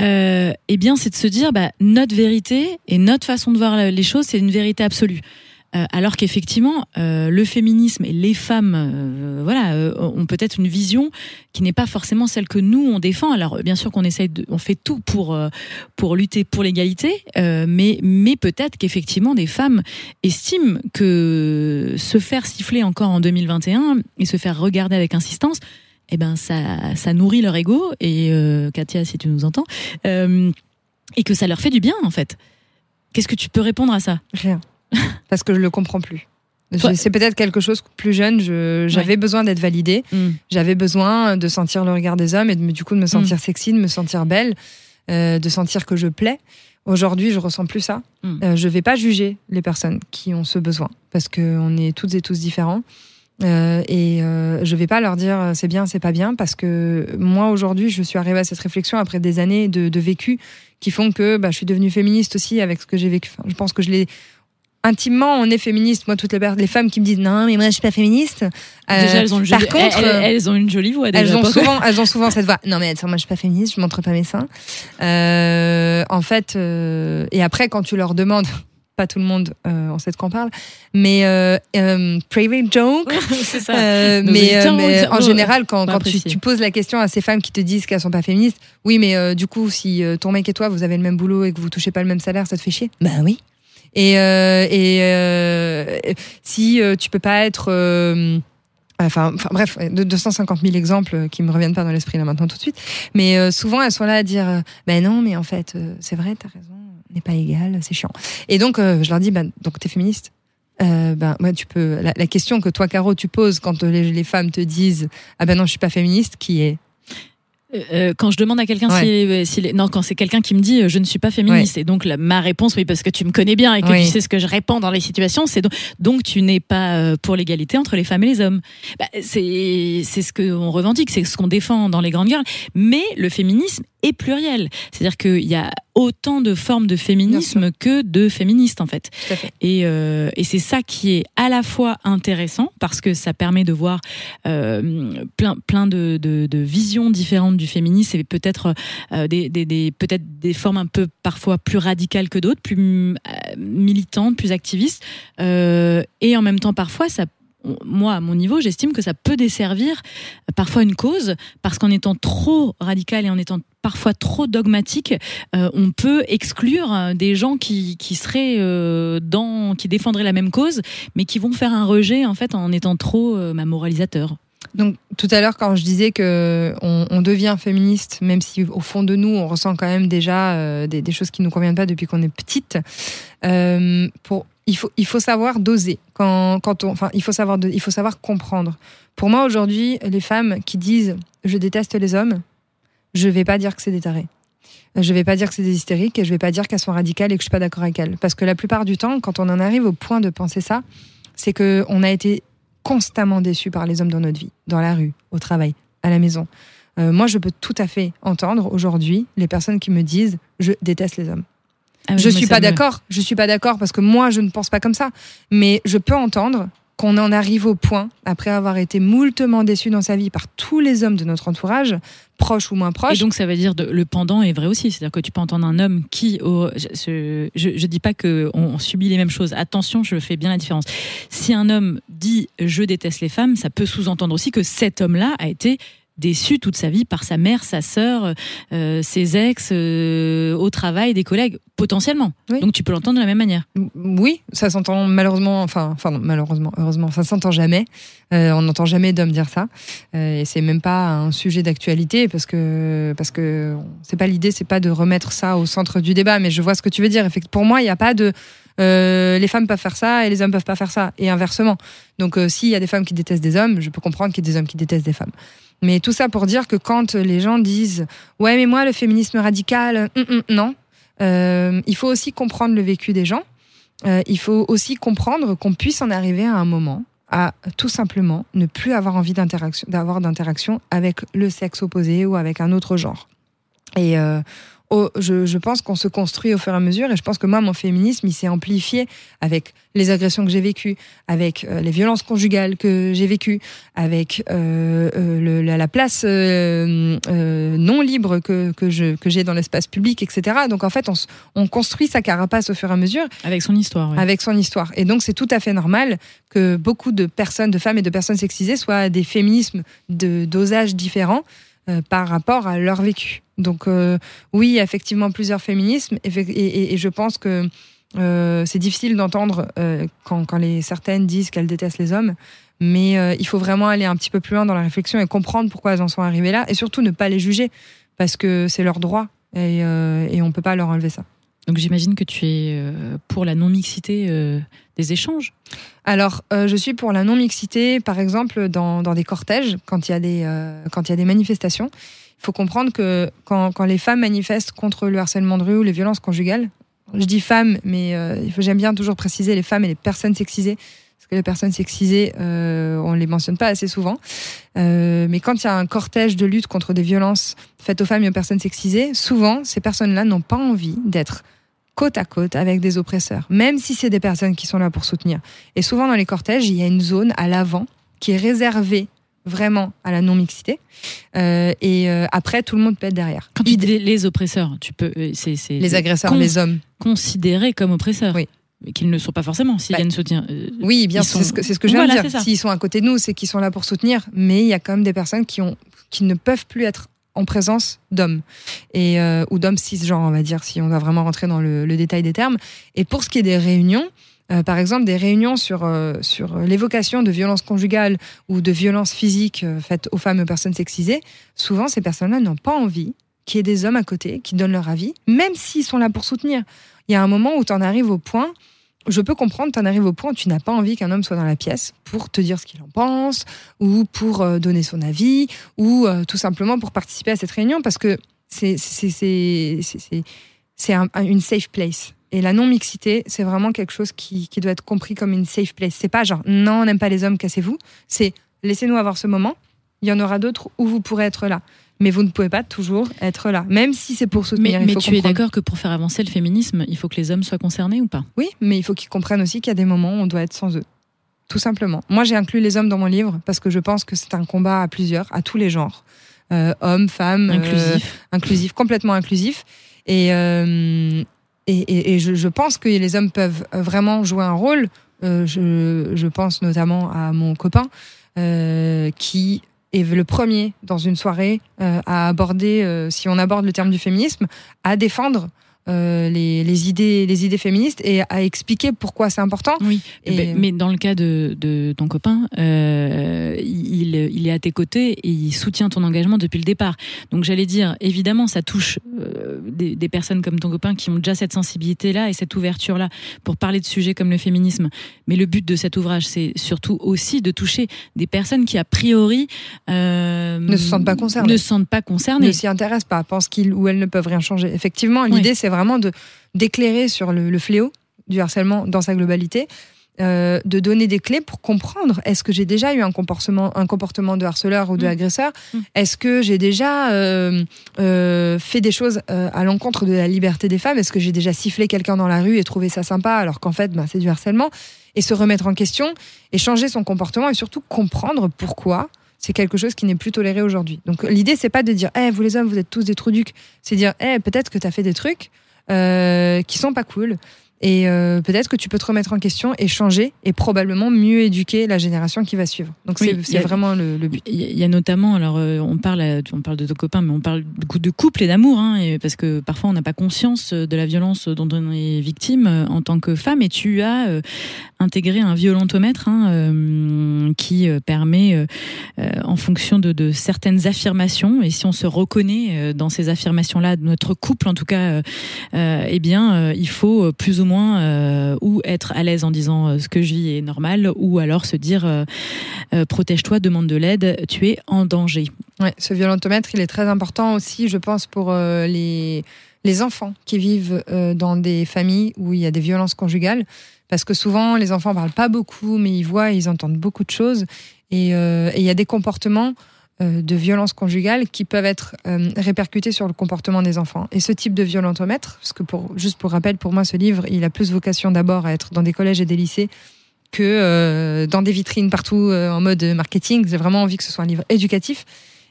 Euh, eh bien, c'est de se dire, bah, notre vérité et notre façon de voir les choses, c'est une vérité absolue. Euh, alors qu'effectivement, euh, le féminisme et les femmes, euh, voilà, euh, ont peut-être une vision qui n'est pas forcément celle que nous on défend. Alors bien sûr qu'on essaye, de, on fait tout pour euh, pour lutter pour l'égalité, mais mais peut-être qu'effectivement des femmes estiment que se faire siffler encore en 2021 et se faire regarder avec insistance eh ben ça, ça nourrit leur ego et euh, Katia, si tu nous entends, euh, et que ça leur fait du bien en fait. Qu'est-ce que tu peux répondre à ça? Rien. Parce que je le comprends plus. C'est peut-être quelque chose que plus jeune, je- j'avais besoin d'être validée. Mm. J'avais besoin de sentir le regard des hommes et de, du coup de me sentir sexy, de me sentir belle, euh, de sentir que je plais. Aujourd'hui, je ressens plus ça. Mm. Euh, je vais pas juger les personnes qui ont ce besoin parce qu'on est toutes et tous différents. Euh, et euh, je vais pas leur dire c'est bien, c'est pas bien parce que moi aujourd'hui, je suis arrivée à cette réflexion après des années de, de vécu qui font que bah, je suis devenue féministe aussi avec ce que j'ai vécu. Enfin, je pense que je l'ai intimement, on est féministe. Moi, toutes les, les femmes qui me disent non, mais moi, je suis pas féministe. Euh, Déjà, elles ont, une par jolie, contre, elles, euh, elles ont une jolie voix. Déjà, elles ont souvent, elles ont souvent cette voix. Non mais attends, moi je suis pas féministe, je montre pas mes seins. Euh, en fait, euh, et après quand tu leur demandes, pas tout le monde, on sait de quoi on parle, mais private joke. c'est ça. Mais en général, quand, tu, tu poses la question à ces femmes qui te disent qu'elles sont pas féministes, oui, mais du coup, si ton mec et toi vous avez le même boulot et que vous touchez pas le même salaire, ça te fait chier? Ben oui. Et, euh, et euh, si euh, tu peux pas être Enfin, enfin, bref, de 250 000 exemples qui me reviennent pas dans l'esprit là maintenant tout de suite. Mais euh, souvent, elles sont là à dire, ben non, mais en fait, euh, c'est vrai, t'as raison, on n'est pas égal, c'est chiant. Et donc, je leur dis, ben, donc t'es féministe ben, ouais, tu peux. La, la question que toi, Caro, tu poses quand les, les femmes te disent, ah ben non, je suis pas féministe, qui est Euh, quand je demande à quelqu'un Ouais. si, si- non quand c'est quelqu'un qui me dit euh, je ne suis pas féministe. Et donc la- ma réponse oui parce que tu me connais bien et que Oui. tu sais ce que je réponds dans les situations c'est donc, donc tu n'es pas euh, pour l'égalité entre les femmes et les hommes. Bah, c'est c'est ce qu'on revendique c'est ce qu'on défend dans les grandes guerres mais le féminisme est pluriel. C'est-à-dire qu'il y a autant de formes de féminisme que de féministes en fait. Et, euh, et c'est ça qui est à la fois intéressant parce que ça permet de voir euh, plein, plein de, de- de visions différentes du féminisme et peut-être euh, des, des- des- peut-être des formes un peu parfois plus radicales que d'autres, plus euh, militantes, plus activistes. Euh, et en même temps, parfois, ça moi, à mon niveau, j'estime que ça peut desservir euh, parfois une cause, parce qu'en étant trop radical et en étant parfois trop dogmatique, euh, on peut exclure euh, des gens qui, seraient euh, qui défendraient la même cause, mais qui vont faire un rejet en fait en étant trop euh, bah, moralisateur. Donc tout à l'heure quand je disais que on, devient féministe, même si au fond de nous on ressent quand même déjà des, choses qui nous conviennent pas depuis qu'on est petite, il faut il faut savoir doser quand quand on enfin il faut savoir il faut savoir comprendre. Pour moi aujourd'hui les femmes qui disent je déteste les hommes, je vais pas dire que c'est des tarés. Je vais pas dire que c'est des hystériques et je vais pas dire qu'elles sont radicales et que je suis pas d'accord avec elles. Parce que la plupart du temps, quand on en arrive au point de penser ça, c'est que on a été constamment déçus par les hommes dans notre vie, dans la rue, au travail, à la maison. Euh, moi, je peux tout à fait entendre aujourd'hui les personnes qui me disent je déteste les hommes. Ah oui, je suis pas d'accord. Je suis pas d'accord parce que moi, je ne pense pas comme ça. Mais je peux entendre qu'on en arrive au point, après avoir été moultement déçu dans sa vie par tous les hommes de notre entourage, proches ou moins proches. Et donc ça veut dire de, le pendant est vrai aussi, c'est-à-dire que tu peux entendre un homme qui, je, je dis pas que on, on subit les mêmes choses. Attention, je fais bien la différence. Si un homme dit je déteste les femmes, ça peut sous-entendre aussi que cet homme-là a été déçu toute sa vie par sa mère, sa sœur, euh, ses ex, euh, au travail, des collègues, potentiellement. Oui. Donc tu peux l'entendre de la même manière. Oui, ça s'entend malheureusement, enfin, enfin non, malheureusement, heureusement, ça s'entend jamais. Euh, on n'entend jamais d'hommes dire ça, Euh, et c'est même pas un sujet d'actualité parce que parce que c'est pas l'idée, c'est pas de remettre ça au centre du débat. Mais je vois ce que tu veux dire. Pour moi, il n'y a pas de euh, les femmes peuvent faire ça et les hommes peuvent pas faire ça, et inversement. Donc, euh, s'il y a des femmes qui détestent des hommes, je peux comprendre qu'il y ait des hommes qui détestent des femmes. Mais tout ça pour dire que quand les gens disent ouais, mais moi le féminisme radical, hum, hum, non. Euh, il faut aussi comprendre le vécu des gens. Il faut aussi comprendre qu'on puisse en arriver à un moment à tout simplement ne plus avoir envie d'interaction, d'avoir d'interaction avec le sexe opposé ou avec un autre genre. Et au- je, je pense qu'on se construit au fur et à mesure. Et je pense que moi, mon féminisme, il s'est amplifié avec les agressions que j'ai vécues, avec euh, les violences conjugales que j'ai vécues, avec euh, euh, le- la, la place non libre que, que, j'ai dans l'espace public, etc. Donc en fait, on, construit sa carapace au fur et à mesure Avec son histoire. ouais. avec son histoire. Et donc, c'est tout à fait normal que beaucoup de personnes, de femmes et de personnes sexisées soient des féminismes de dosages différents euh, par rapport à leur vécu. Donc, euh, oui, effectivement plusieurs féminismes, et, je pense que Euh, c'est difficile d'entendre quand, les certaines disent qu'elles détestent les hommes, mais il faut vraiment aller un petit peu plus loin dans la réflexion et comprendre pourquoi elles en sont arrivées là, et surtout ne pas les juger parce que c'est leur droit et, et on peut pas leur enlever ça. Donc j'imagine que tu es euh, pour la non-mixité euh, des échanges. Alors, euh, je suis pour la non-mixité, par exemple, dans, dans des cortèges, quand il y a des, quand il y a des manifestations. Il faut comprendre que quand, quand les femmes manifestent contre le harcèlement de rue ou les violences conjugales, je dis femmes, mais j'aime bien toujours préciser les femmes et les personnes sexisées, parce que les personnes sexisées, on les mentionne pas assez souvent. Mais quand il y a un cortège de lutte contre des violences faites aux femmes et aux personnes sexisées, souvent, ces personnes-là n'ont pas envie d'être côte à côte avec des oppresseurs, même si c'est des personnes qui sont là pour soutenir. Et souvent dans les cortèges, il y a une zone à l'avant qui est réservée vraiment à la non-mixité. Euh, et euh, après, tout le monde peut être derrière. Quand tu dis les oppresseurs, tu peux, euh, c'est, Les agresseurs, les hommes. considérés comme oppresseurs. Oui. Mais qu'ils ne le sont pas forcément s'ils Bah, viennent soutenir. euh, Oui, bien sûr, sont- c'est ce que, ce que je viens Voilà, de dire. S'ils sont à côté de nous, c'est qu'ils sont là pour soutenir. Mais il y a quand même des personnes qui, ont, qui ne peuvent plus être en présence d'hommes et euh, ou d'hommes cisgenres, on va dire, si on va vraiment rentrer dans le, détail des termes. Et pour ce qui est des réunions, euh, par exemple, des réunions sur, euh, sur l'évocation de violences conjugales ou de violences physiques faites aux femmes et aux personnes sexisées, souvent ces personnes-là n'ont pas envie qu'il y ait des hommes à côté qui donnent leur avis, même s'ils sont là pour soutenir. Il y a un moment où tu en arrives au point je peux comprendre, tu en arrives au point où tu n'as pas envie qu'un homme soit dans la pièce pour te dire ce qu'il en pense, ou pour euh, donner son avis, ou euh, tout simplement pour participer à cette réunion, parce que c'est c'est- c'est- c'est- c'est- c'est un- un- une safe place. Et la non-mixité, c'est vraiment quelque chose qui, qui doit être compris comme une safe place. C'est pas genre, non, on n'aime pas les hommes, cassez-vous. C'est, laissez-nous avoir ce moment. Il y en aura d'autres où vous pourrez être là. Mais vous ne pouvez pas toujours être là. Même si c'est pour soutenir. Mais, il mais tu es d'accord que pour faire avancer le féminisme, il faut que les hommes soient concernés ou pas? Oui, mais il faut qu'ils comprennent aussi qu'il y a des moments où on doit être sans eux. Tout simplement. Moi, j'ai inclus les hommes dans mon livre parce que je pense que c'est un combat à plusieurs, à tous les genres. Euh, hommes, femmes. euh, Inclusif. complètement inclusif. Et, euh, et, et- et je, je pense que les hommes peuvent vraiment jouer un rôle. Je, je pense notamment à mon copain qui est le premier dans une soirée euh, à aborder, euh, si on aborde le terme du féminisme, à défendre euh, les, les idées, les idées féministes et à expliquer pourquoi c'est important. Oui, Et- mais- mais dans le cas de, de ton copain, euh, il, il est à tes côtés et il soutient ton engagement depuis le départ. Donc j'allais dire, évidemment, ça touche euh, des, des personnes comme ton copain qui ont déjà cette sensibilité-là et cette ouverture-là pour parler de sujets comme le féminisme. Mais le but de cet ouvrage, c'est surtout aussi de toucher des personnes qui, a priori, euh, Ne se sentent pas concernées. Ne se sentent pas concernées. ne s'y intéressent pas, pensent qu'ils ou elles ne peuvent rien changer. Effectivement, l'idée, c'est vraiment de d'éclairer sur le, le fléau du harcèlement dans sa globalité, euh, de donner des clés pour comprendre est-ce que j'ai déjà eu un comportement, un comportement de harceleur ou de Mm. agresseur? Mm. Est-ce que j'ai déjà euh, euh, fait des choses à l'encontre de la liberté des femmes? Est-ce que j'ai déjà sifflé quelqu'un dans la rue et trouvé ça sympa alors qu'en fait, ben, c'est du harcèlement? Et se remettre en question et changer son comportement et surtout comprendre pourquoi c'est quelque chose qui n'est plus toléré aujourd'hui. Donc l'idée c'est pas de dire eh vous les hommes vous êtes tous des trous ducs, c'est dire eh peut-être que tu as fait des trucs qui sont pas cool et euh, peut-être que tu peux te remettre en question et changer et probablement mieux éduquer la génération qui va suivre. Donc Oui, c'est- vraiment le, le but. Il y a- il y a notamment, alors euh, on parle, à- on parle de ton copain, mais on parle du coup de couple et d'amour, hein, et parce que parfois on n'a pas conscience de la violence dont on est victime euh, en tant que femme. Et tu as euh, intégré un violentomètre hein, euh, qui permet, en fonction de, de certaines affirmations, et si on se reconnaît dans ces affirmations-là, notre couple en tout cas, eh bien, il faut plus ou moins euh, ou être à l'aise en disant euh, ce que je vis est normal, ou alors se dire euh, euh, protège-toi, demande de l'aide, tu es en danger. Ouais, ce violentomètre, il est très important aussi, je pense, pour les, les enfants qui vivent dans des familles où il y a des violences conjugales. Parce que souvent, les enfants parlent pas beaucoup, mais ils voient, ils entendent beaucoup de choses. Et il y a des comportements de violence conjugale qui peuvent être euh, répercutés sur le comportement des enfants. Et ce type de violentomètre, parce que pour, juste pour rappel, pour moi, ce livre, il a plus vocation d'abord à être dans des collèges et des lycées que euh, dans des vitrines partout euh, en mode marketing. J'ai vraiment envie que ce soit un livre éducatif.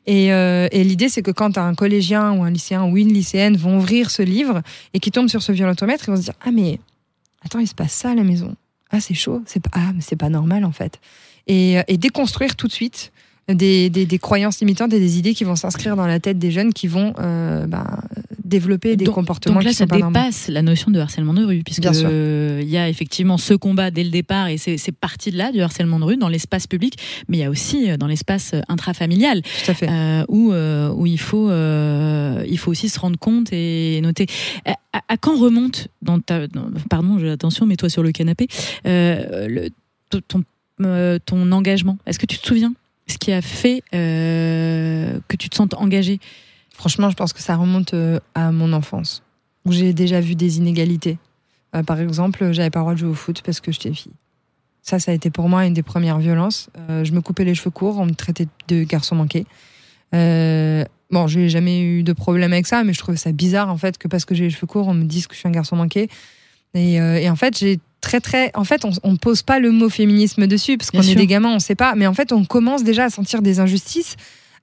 Et, euh, et l'idée, c'est que quand un collégien ou un lycéen ou une lycéenne vont ouvrir ce livre et qui tombent sur ce violentomètre, ils vont se dire Ah, mais attends, il se passe ça à la maison. Ah, c'est chaud. C'est pas, ah, mais c'est pas normal en fait. Et déconstruire tout de suite des, des, des croyances limitantes et des idées qui vont s'inscrire dans la tête des jeunes qui vont euh, ben, développer des donc, comportements donc là, qui ça normaux. dépasse la notion de harcèlement de rue, puisque euh, il y a effectivement ce combat dès le départ, et c'est parti de là, du harcèlement de rue, dans l'espace public, mais il y a aussi euh, dans l'espace euh, intrafamilial, Tout à fait. euh, où, où il, faut, il faut aussi se rendre compte et noter. À, quand remonte, dans ta, dans- pardon, attention, mets-toi sur le canapé, le, ton, ton engagement? Est-ce que tu te souviens? Ce qui a fait euh, que tu te sentes engagé Franchement, je pense que ça remonte euh, à mon enfance, où j'ai déjà vu des inégalités. Euh, par exemple, j'avais pas le droit de jouer au foot parce que j'étais fille. Ça, ça a été pour moi une des premières violences. Je me coupais les cheveux courts, on me traitait de garçon manqué. Bon, j'ai jamais eu de problème avec ça, mais je trouvais ça bizarre en fait que parce que j'ai les cheveux courts, on me dise que je suis un garçon manqué. Et en fait, j'ai très très. En fait, on, on pose pas le mot féminisme dessus parce qu'on est des gamins, on sait pas. Mais en fait, on commence déjà à sentir des injustices,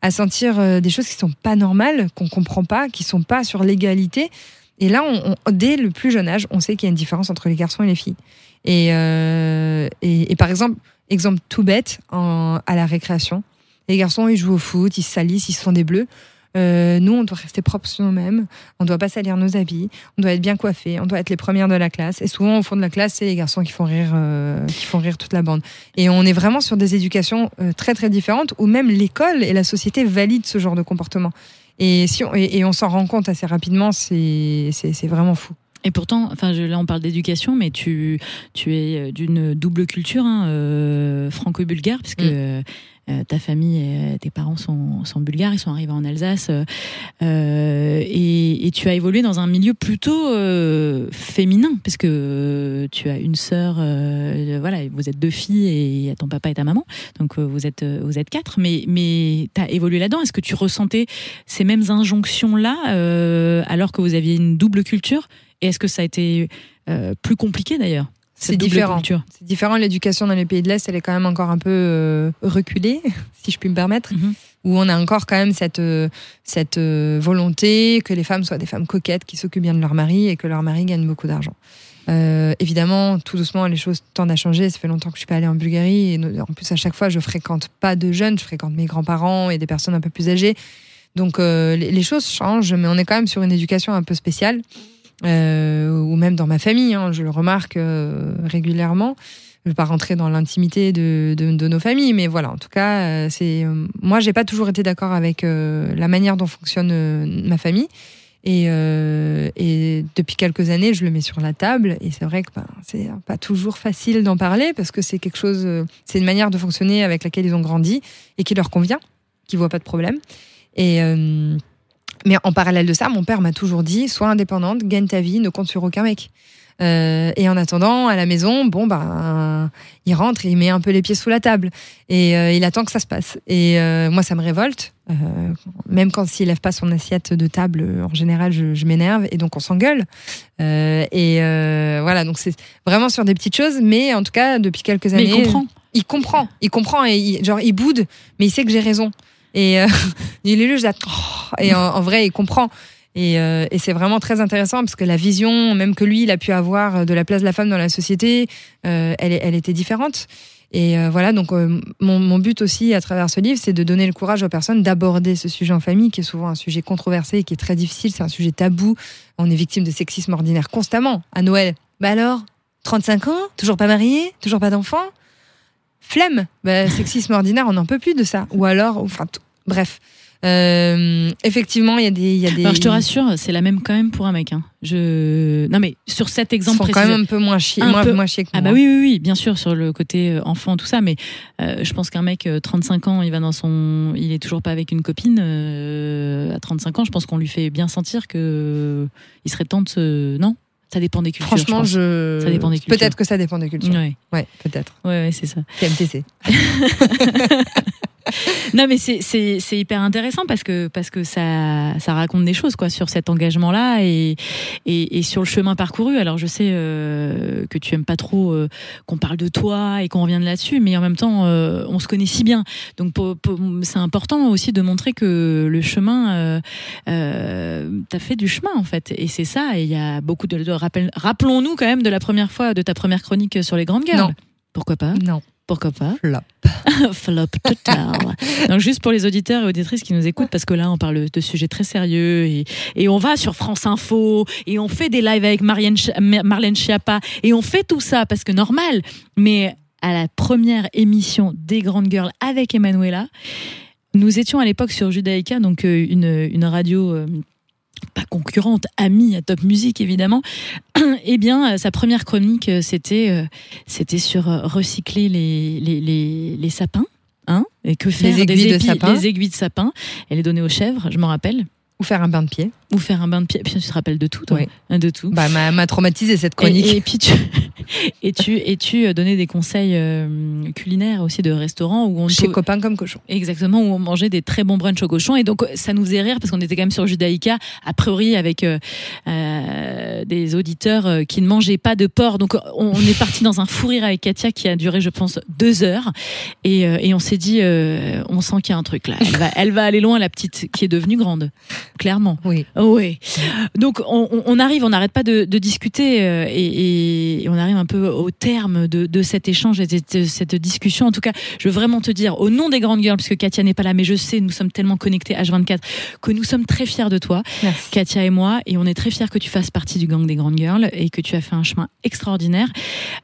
à sentir euh, des choses qui sont pas normales, qu'on comprend pas, qui sont pas sur l'égalité. Et là, on, on- dès le plus jeune âge, on sait qu'il y a une différence entre les garçons et les filles. Et, euh, et, et par exemple, exemple tout bête, en- à la récréation, les garçons, ils jouent au foot, ils se salissent, ils se font des bleus. Euh, nous, on doit rester propres sur nous-mêmes, on doit pas salir nos habits, on doit être bien coiffés, on doit être les premières de la classe. Et souvent, au fond de la classe, c'est les garçons qui font rire, euh, qui font rire toute la bande. Et on est vraiment sur des éducations euh, très très différentes, où même l'école et la société valident ce genre de comportement. Et, si on, et, et on s'en rend compte assez rapidement, c'est c'est- vraiment fou. Et pourtant, enfin, là on parle d'éducation, mais tu, tu es d'une double culture, hein, euh, franco-bulgare, puisque Mm. euh, euh, ta famille, et tes parents sont, bulgares, ils sont arrivés en Alsace, euh, euh, et, tu as évolué dans un milieu plutôt euh, féminin, parce que euh, tu as une sœur, euh, voilà, vous êtes deux filles et il y a ton papa et ta maman, donc euh, vous êtes euh, vous êtes quatre, mais mais tu as évolué là-dedans. Est-ce que tu ressentais ces mêmes injonctions là, alors que vous aviez une double culture? Et est-ce que ça a été euh, plus compliqué d'ailleurs? C'est différent. C'est différent, l'éducation dans les pays de l'Est, elle est quand même encore un peu euh, reculée, si je puis me permettre, Mhm. où on a encore quand même cette, euh, cette euh, volonté que les femmes soient des femmes coquettes qui s'occupent bien de leur mari et que leur mari gagne beaucoup d'argent. Euh, évidemment, tout doucement, les choses tendent à changer. Ça fait longtemps que je suis pas allée en Bulgarie. Et en plus, à chaque fois, je fréquente pas de jeunes, je fréquente mes grands-parents et des personnes un peu plus âgées. Donc, euh, les, les choses changent, mais on est quand même sur une éducation un peu spéciale. Euh, ou même dans ma famille, hein, je le remarque euh, régulièrement. Je ne vais pas rentrer dans l'intimité de, de, de nos familles, mais voilà, en tout cas, euh, c'est euh, moi, j'ai pas toujours été d'accord avec euh, la manière dont fonctionne ma famille. Et, euh, et depuis quelques années, je le mets sur la table. Et c'est vrai que ben, c'est pas toujours facile d'en parler parce que c'est quelque chose, c'est une manière de fonctionner avec laquelle ils ont grandi et qui leur convient, qui voient pas de problème. Et euh, mais en parallèle de ça, mon père m'a toujours dit sois indépendante, gagne ta vie, ne compte sur aucun mec. Euh, et en attendant, à la maison, bon ben, il rentre et il met un peu les pieds sous la table et euh, il attend que ça se passe. Et euh, moi, ça me révolte. Même quand s'il lève pas son assiette de table, en général, je, je m'énerve et donc on s'engueule. Et voilà, donc c'est vraiment sur des petites choses, mais en tout cas, depuis quelques Mais années, il comprend. il comprend, il comprend et il, genre il boude, mais il sait que j'ai raison. Et euh, là, je dis, Oh et en, vrai, il comprend. Et, euh, et c'est vraiment très intéressant parce que la vision, même que lui, il a pu avoir de la place de la femme dans la société, euh, elle, elle était différente. Et euh, voilà, donc euh, mon, mon but aussi à travers ce livre, c'est de donner le courage aux personnes d'aborder ce sujet en famille, qui est souvent un sujet controversé et qui est très difficile. C'est un sujet tabou. On est victime de sexisme ordinaire constamment. À Noël, bah alors, 35 ans, toujours pas marié, toujours pas d'enfant? Flemme bah, Sexisme ordinaire, on n'en peut plus de ça. Ou alors, enfin, bref. Euh, effectivement, il y a des. il Y a des Alors je te rassure, c'est la même quand même pour un mec. Hein. Je non mais sur cet ils exemple sont quand précis. même un peu moins chier, Un moins, peu. moins chier que Ah moi. bah oui, oui, oui, bien sûr, sur le côté euh, enfant, tout ça, mais euh, je pense qu'un mec, euh, 35 ans, il va dans son... Il est toujours pas avec une copine. euh, à 35 ans, je pense qu'on lui fait bien sentir que il serait temps de se... Non? Ça dépend des cultures, Franchement, je je. Ça dépend des cultures. Peut-être que ça dépend des cultures. Ouais, Ouais, peut-être. ouais, ouais, c'est ça. TMTC. Non, mais c'est- hyper intéressant parce que, parce que ça, ça raconte des choses quoi, sur cet engagement-là et, et, et sur le chemin parcouru. Alors, je sais euh, que tu aimes pas trop euh, qu'on parle de toi et qu'on revienne là-dessus, mais en même temps, euh, on se connaît si bien. Donc, c'est important aussi de montrer que le chemin, t'as fait du chemin en fait. Et c'est ça. Et il y a beaucoup de. de rappel- Rappelons-nous quand même de la première fois de ta première chronique sur les grandes gueules. Non. Pourquoi pas? Non. Pourquoi pas Flop. Flop total. Donc juste pour les auditeurs et auditrices qui nous écoutent, parce que là on parle de sujets très sérieux et, et on va sur France Info et on fait des lives avec Marianne, Marlène Schiappa et on fait tout ça parce que normal. Mais à la première émission des Grandes Girls avec Emanuela, nous étions à l'époque sur Judaïka, donc euh, une, une radio euh, pas concurrente, amie à Top Music évidemment. Eh bien, euh, sa première chronique, euh, c'était euh, c'était sur recycler les, les, les, les sapins. Hein et que faire Les aiguilles des de sapin. Les aiguilles de sapin. Elle les donnait aux chèvres, je m'en rappelle. Ou faire un bain de pied. Ou faire un bain de pied. Puis tu te rappelles de tout, toi Oui. Hein, De tout. Bah, m'a m'a traumatisé cette Et, chronique. et puis tu et tu et tu euh, donnais des conseils euh, culinaires aussi de restaurants où on Chez peut- copain comme cochon. Exactement, où on mangeait des très bons brunchs au cochon. Et donc, ça nous faisait rire parce qu'on était quand même sur Judaïka, a priori avec euh, euh, des auditeurs qui ne mangeaient pas de porc. Donc, on, on est parti dans un fou rire avec Katia qui a duré, je pense, deux heures. Et, et on s'est dit, on sent qu'il y a un truc là. Elle va, elle va aller loin, la petite qui est devenue grande, clairement. Oui. Oui. Donc on, arrive, on n'arrête pas de, de discuter euh, et, et on arrive un peu au terme de, de cet échange et de cette, cette discussion. En tout cas, je veux vraiment te dire, au nom des grandes girls, puisque Katia n'est pas là, mais je sais, nous sommes tellement connectés H24 que nous sommes très fiers de toi, Merci. Katia et moi, et on est très fiers que tu fasses partie du gang des grandes girls et que tu as fait un chemin extraordinaire.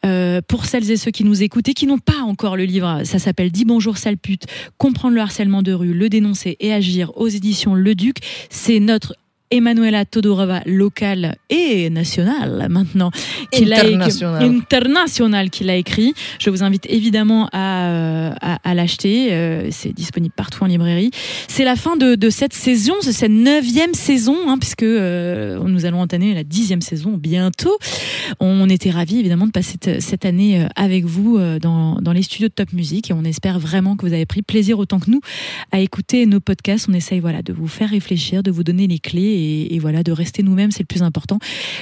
Euh, pour celles et ceux qui nous écoutent et qui n'ont pas encore le livre, ça s'appelle Dis bonjour sale pute, comprendre le harcèlement de rue, le dénoncer et agir aux éditions Le Duc. C'est notre Emanuela Todorova locale et nationale maintenant qui l'a écrit- International. international qui l'a écrit. Je vous invite évidemment à, euh, à, à l'acheter. Euh, c'est disponible partout en librairie. C'est la fin de, de cette saison, de cette neuvième saison, hein, puisque euh, nous allons entamer la dixième saison bientôt. On était ravis évidemment de passer cette, année avec vous dans, dans les studios de Top Music et on espère vraiment que vous avez pris plaisir autant que nous à écouter nos podcasts. On essaye voilà de vous faire réfléchir, de vous donner les clés et, et voilà de rester nous-mêmes, c'est le plus important.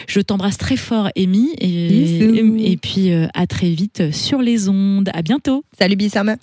Je t'embrasse très fort, Amy, et, et, et puis euh, à très vite sur les ondes. À bientôt. Salut Bissama.